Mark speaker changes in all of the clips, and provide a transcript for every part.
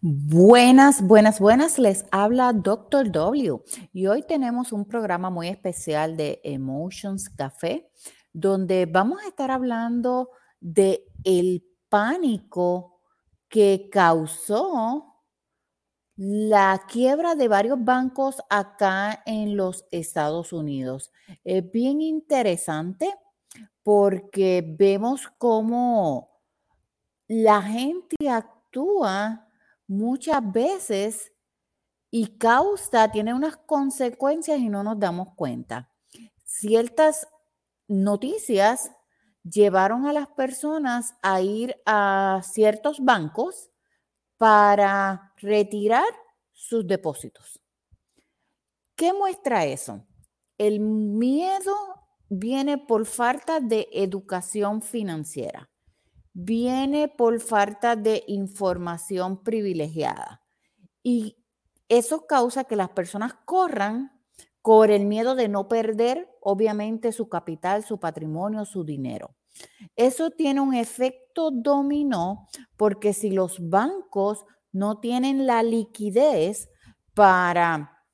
Speaker 1: Buenas, buenas, buenas. Les habla Dr. W. Y hoy tenemos un programa muy especial de Emotions Café, donde vamos a estar hablando de el pánico que causó la quiebra de varios bancos acá en los Estados Unidos. Es bien interesante porque vemos cómo la gente actúa muchas veces y causa, tiene unas consecuencias y no nos damos cuenta. Ciertas noticias llevaron a las personas a ir a ciertos bancos para retirar sus depósitos. ¿Qué muestra eso? El miedo viene por falta de educación financiera viene por falta de información privilegiada. Y eso causa que las personas corran por el miedo de no perder, obviamente, su capital, su patrimonio, su dinero. Eso tiene un efecto dominó porque si los bancos no tienen la liquidez para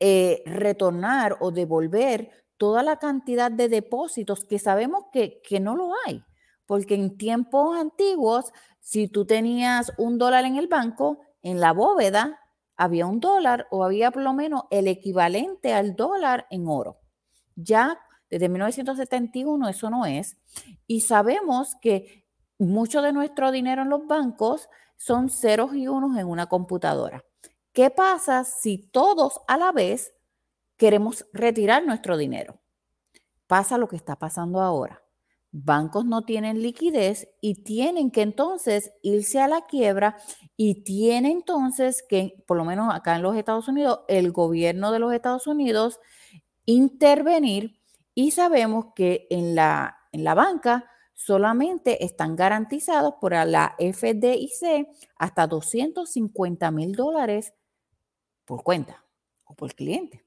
Speaker 1: eh, retornar o devolver toda la cantidad de depósitos que sabemos que, que no lo hay, porque en tiempos antiguos, si tú tenías un dólar en el banco, en la bóveda había un dólar o había por lo menos el equivalente al dólar en oro. Ya desde 1971 eso no es. Y sabemos que mucho de nuestro dinero en los bancos son ceros y unos en una computadora. ¿Qué pasa si todos a la vez queremos retirar nuestro dinero? Pasa lo que está pasando ahora bancos no tienen liquidez y tienen que entonces irse a la quiebra y tiene entonces que, por lo menos acá en los Estados Unidos, el gobierno de los Estados Unidos intervenir y sabemos que en la, en la banca solamente están garantizados por la FDIC hasta 250 mil dólares por cuenta o por cliente.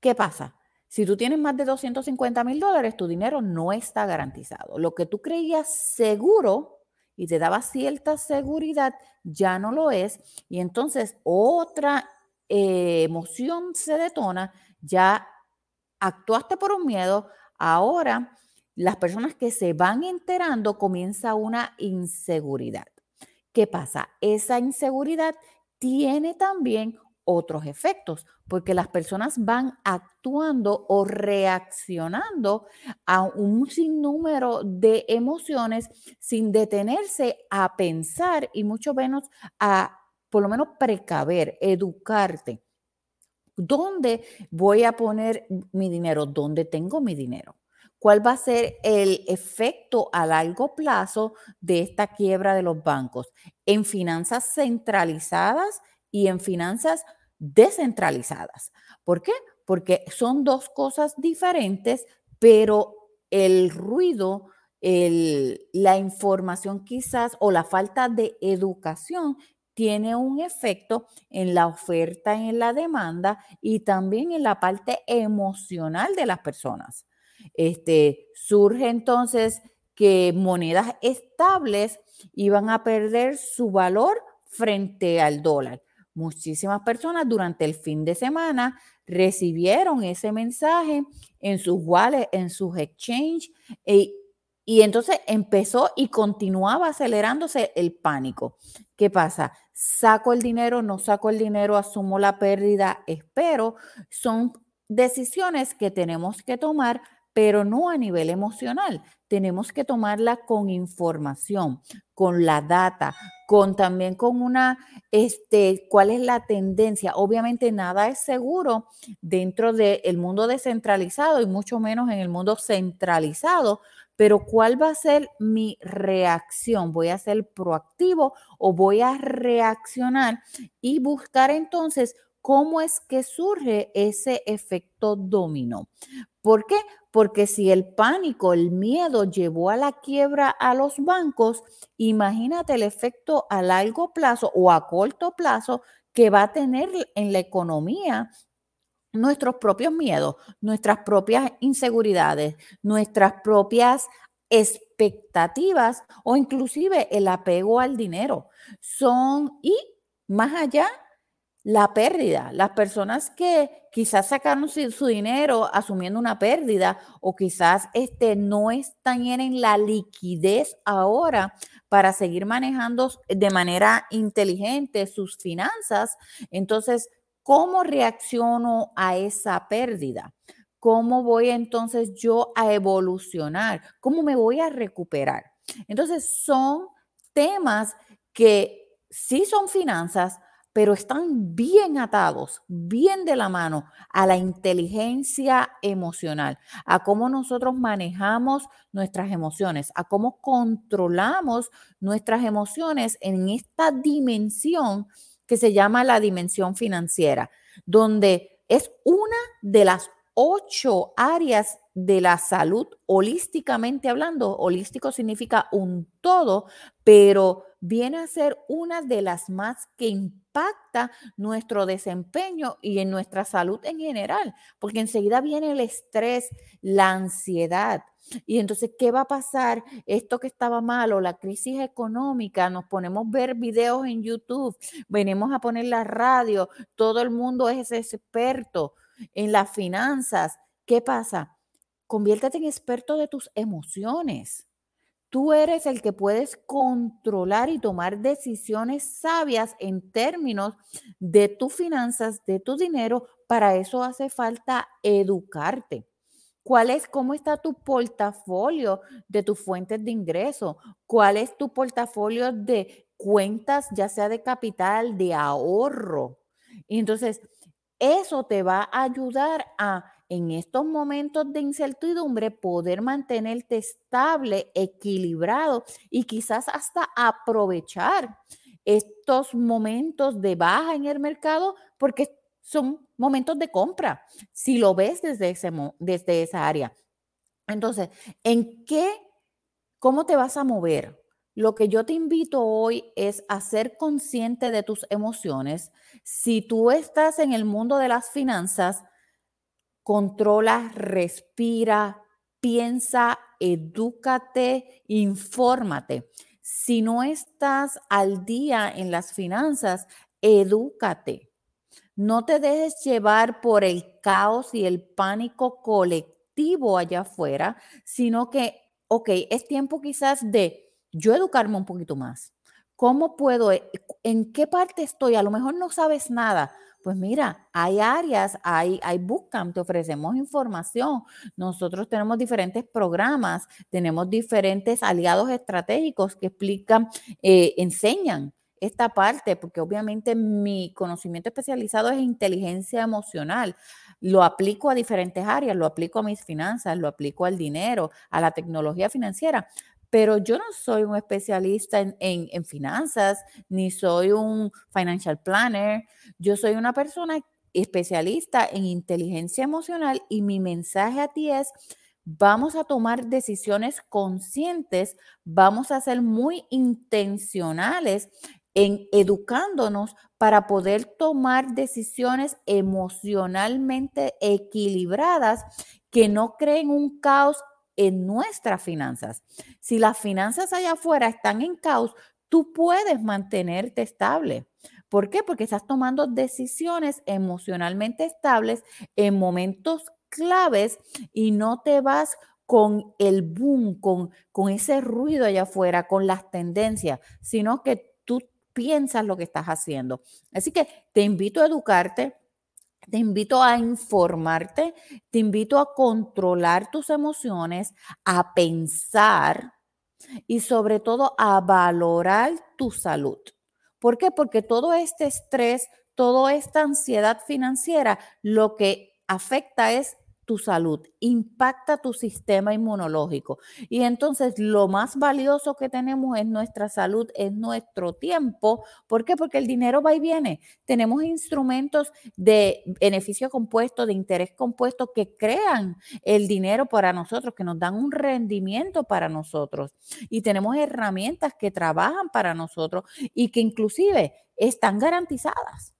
Speaker 1: ¿Qué pasa? Si tú tienes más de 250 mil dólares, tu dinero no está garantizado. Lo que tú creías seguro y te daba cierta seguridad, ya no lo es. Y entonces otra eh, emoción se detona, ya actuaste por un miedo, ahora las personas que se van enterando comienza una inseguridad. ¿Qué pasa? Esa inseguridad tiene también otros efectos, porque las personas van actuando o reaccionando a un sinnúmero de emociones sin detenerse a pensar y mucho menos a, por lo menos, precaver, educarte. ¿Dónde voy a poner mi dinero? ¿Dónde tengo mi dinero? ¿Cuál va a ser el efecto a largo plazo de esta quiebra de los bancos? En finanzas centralizadas y en finanzas descentralizadas. ¿Por qué? Porque son dos cosas diferentes, pero el ruido, la información quizás o la falta de educación tiene un efecto en la oferta en la demanda y también en la parte emocional de las personas. Este, surge entonces que monedas estables iban a perder su valor frente al dólar. Muchísimas personas durante el fin de semana recibieron ese mensaje en sus wallets, en sus exchange, eh, y entonces empezó y continuaba acelerándose el pánico. ¿Qué pasa? ¿Saco el dinero? ¿No saco el dinero? ¿Asumo la pérdida? ¿Espero? Son decisiones que tenemos que tomar pero no a nivel emocional. Tenemos que tomarla con información, con la data, con también con una, este, cuál es la tendencia. Obviamente nada es seguro dentro del mundo descentralizado y mucho menos en el mundo centralizado, pero ¿cuál va a ser mi reacción? ¿Voy a ser proactivo o voy a reaccionar y buscar entonces cómo es que surge ese efecto dominó? ¿Por qué? Porque si el pánico, el miedo llevó a la quiebra a los bancos, imagínate el efecto a largo plazo o a corto plazo que va a tener en la economía nuestros propios miedos, nuestras propias inseguridades, nuestras propias expectativas o inclusive el apego al dinero. Son y más allá la pérdida. Las personas que quizás sacaron su, dinero asumiendo una pérdida o quizás este, no están en la liquidez ahora para seguir manejando de manera inteligente sus finanzas. Entonces, ¿cómo reacciono a esa pérdida? ¿Cómo voy entonces yo a evolucionar? ¿Cómo me voy a recuperar? Entonces, son temas que sí son finanzas, pero están bien atados, bien de la mano a la inteligencia emocional, a cómo nosotros manejamos nuestras emociones, a cómo controlamos nuestras emociones en esta dimensión que se llama la dimensión financiera, donde es una de las ocho áreas de la salud holísticamente hablando. Holístico significa un todo, pero viene a ser una de las más que impacta nuestro desempeño y en nuestra salud en general, porque enseguida viene el estrés, la ansiedad. Y entonces, ¿qué va a pasar? Esto que estaba malo, la crisis económica, nos ponemos a ver videos en YouTube, venimos a poner la radio, todo el mundo es experto en las finanzas. ¿Qué pasa? Conviértete en experto de tus emociones. Tú eres el que puedes controlar y tomar decisiones sabias en términos de tus finanzas, de tu dinero. Para eso hace falta educarte. ¿Cuál es, cómo está tu portafolio de tus fuentes de ingreso? ¿Cuál es tu portafolio de cuentas, ya sea de capital, de ahorro? Y entonces, eso te va a ayudar a en estos momentos de incertidumbre poder mantenerte estable, equilibrado y quizás hasta aprovechar estos momentos de baja en el mercado porque son momentos de compra, si lo ves desde, ese, desde esa área. Entonces, ¿en qué, cómo te vas a mover? Lo que yo te invito hoy es a ser consciente de tus emociones. Si tú estás en el mundo de las finanzas, controla, respira, piensa, edúcate, infórmate. Si no estás al día en las finanzas, edúcate. No te dejes llevar por el caos y el pánico colectivo allá afuera, sino que, ok, es tiempo quizás de yo educarme un poquito más. ¿Cómo puedo? ¿En qué parte estoy? A lo mejor no sabes nada, pues mira, hay áreas, hay, hay bootcamp, te ofrecemos información. Nosotros tenemos diferentes programas, tenemos diferentes aliados estratégicos que explican, eh, enseñan esta parte, porque obviamente mi conocimiento especializado es inteligencia emocional. Lo aplico a diferentes áreas, lo aplico a mis finanzas, lo aplico al dinero, a la tecnología financiera, pero yo no soy un especialista en, finanzas, ni soy un financial planner. Yo soy una persona especialista en inteligencia emocional y mi mensaje a ti es, vamos a tomar decisiones conscientes, vamos a ser muy intencionales en educándonos para poder tomar decisiones emocionalmente equilibradas que no creen un caos en nuestras finanzas. Si las finanzas allá afuera están en caos, tú puedes mantenerte estable. ¿Por qué? Porque estás tomando decisiones emocionalmente estables en momentos claves y no te vas con el boom, con, con ese ruido allá afuera, con las tendencias, sino que tú piensas lo que estás haciendo. Así que te invito a educarte, te invito a informarte, te invito a controlar tus emociones, a pensar y sobre todo a valorar tu salud. ¿Por qué? Porque todo este estrés, toda esta ansiedad financiera, lo que afecta es tu salud, impacta tu sistema inmunológico. Y entonces lo más valioso que tenemos es nuestra salud, es nuestro tiempo. ¿Por qué? Porque el dinero va y viene. Tenemos instrumentos de beneficio compuesto, de interés compuesto que crean el dinero para nosotros, que nos dan un rendimiento para nosotros. Y tenemos herramientas que trabajan para nosotros y que inclusive están garantizadas.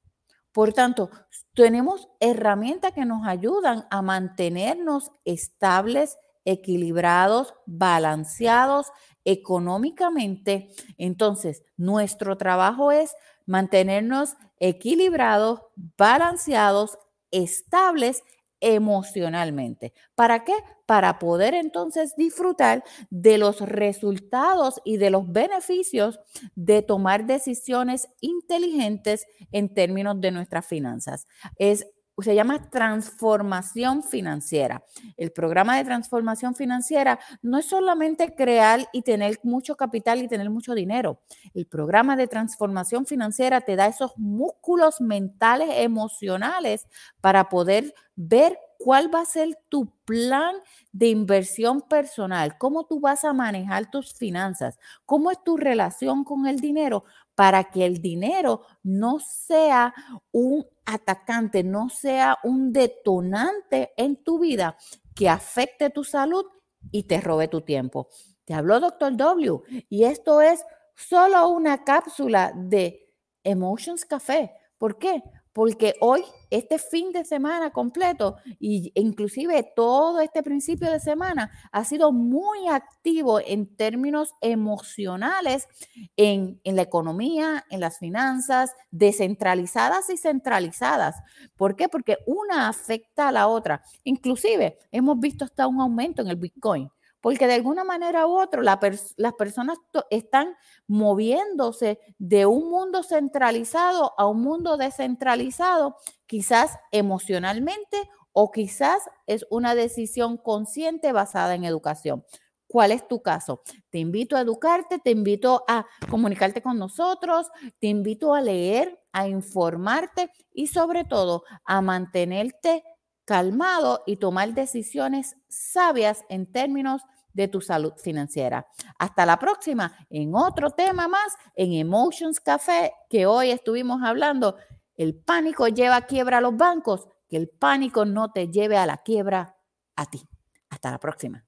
Speaker 1: Por tanto, tenemos herramientas que nos ayudan a mantenernos estables, equilibrados, balanceados económicamente. Entonces, nuestro trabajo es mantenernos equilibrados, balanceados, estables emocionalmente. ¿Para qué? Para poder entonces disfrutar de los resultados y de los beneficios de tomar decisiones inteligentes en términos de nuestras finanzas. Es se llama transformación financiera. El programa de transformación financiera no es solamente crear y tener mucho capital y tener mucho dinero. El programa de transformación financiera te da esos músculos mentales, emocionales para poder ver cuál va a ser tu plan de inversión personal, cómo tú vas a manejar tus finanzas, cómo es tu relación con el dinero para que el dinero no sea un atacante, no sea un detonante en tu vida que afecte tu salud y te robe tu tiempo. Te habló Doctor W y esto es solo una cápsula de Emotions Café. ¿Por qué? Porque hoy, este fin de semana completo, e inclusive todo este principio de semana, ha sido muy activo en términos emocionales en, en la economía, en las finanzas, descentralizadas y centralizadas. ¿Por qué? Porque una afecta a la otra. Inclusive hemos visto hasta un aumento en el Bitcoin porque de alguna manera u otra las personas están moviéndose de un mundo centralizado a un mundo descentralizado, quizás emocionalmente o quizás es una decisión consciente basada en educación. ¿Cuál es tu caso? Te invito a educarte, te invito a comunicarte con nosotros, te invito a leer, a informarte y sobre todo a mantenerte calmado y tomar decisiones sabias en términos de tu salud financiera. Hasta la próxima en otro tema más en Emotions Café que hoy estuvimos hablando. El pánico lleva a quiebra a los bancos, que el pánico no te lleve a la quiebra a ti. Hasta la próxima.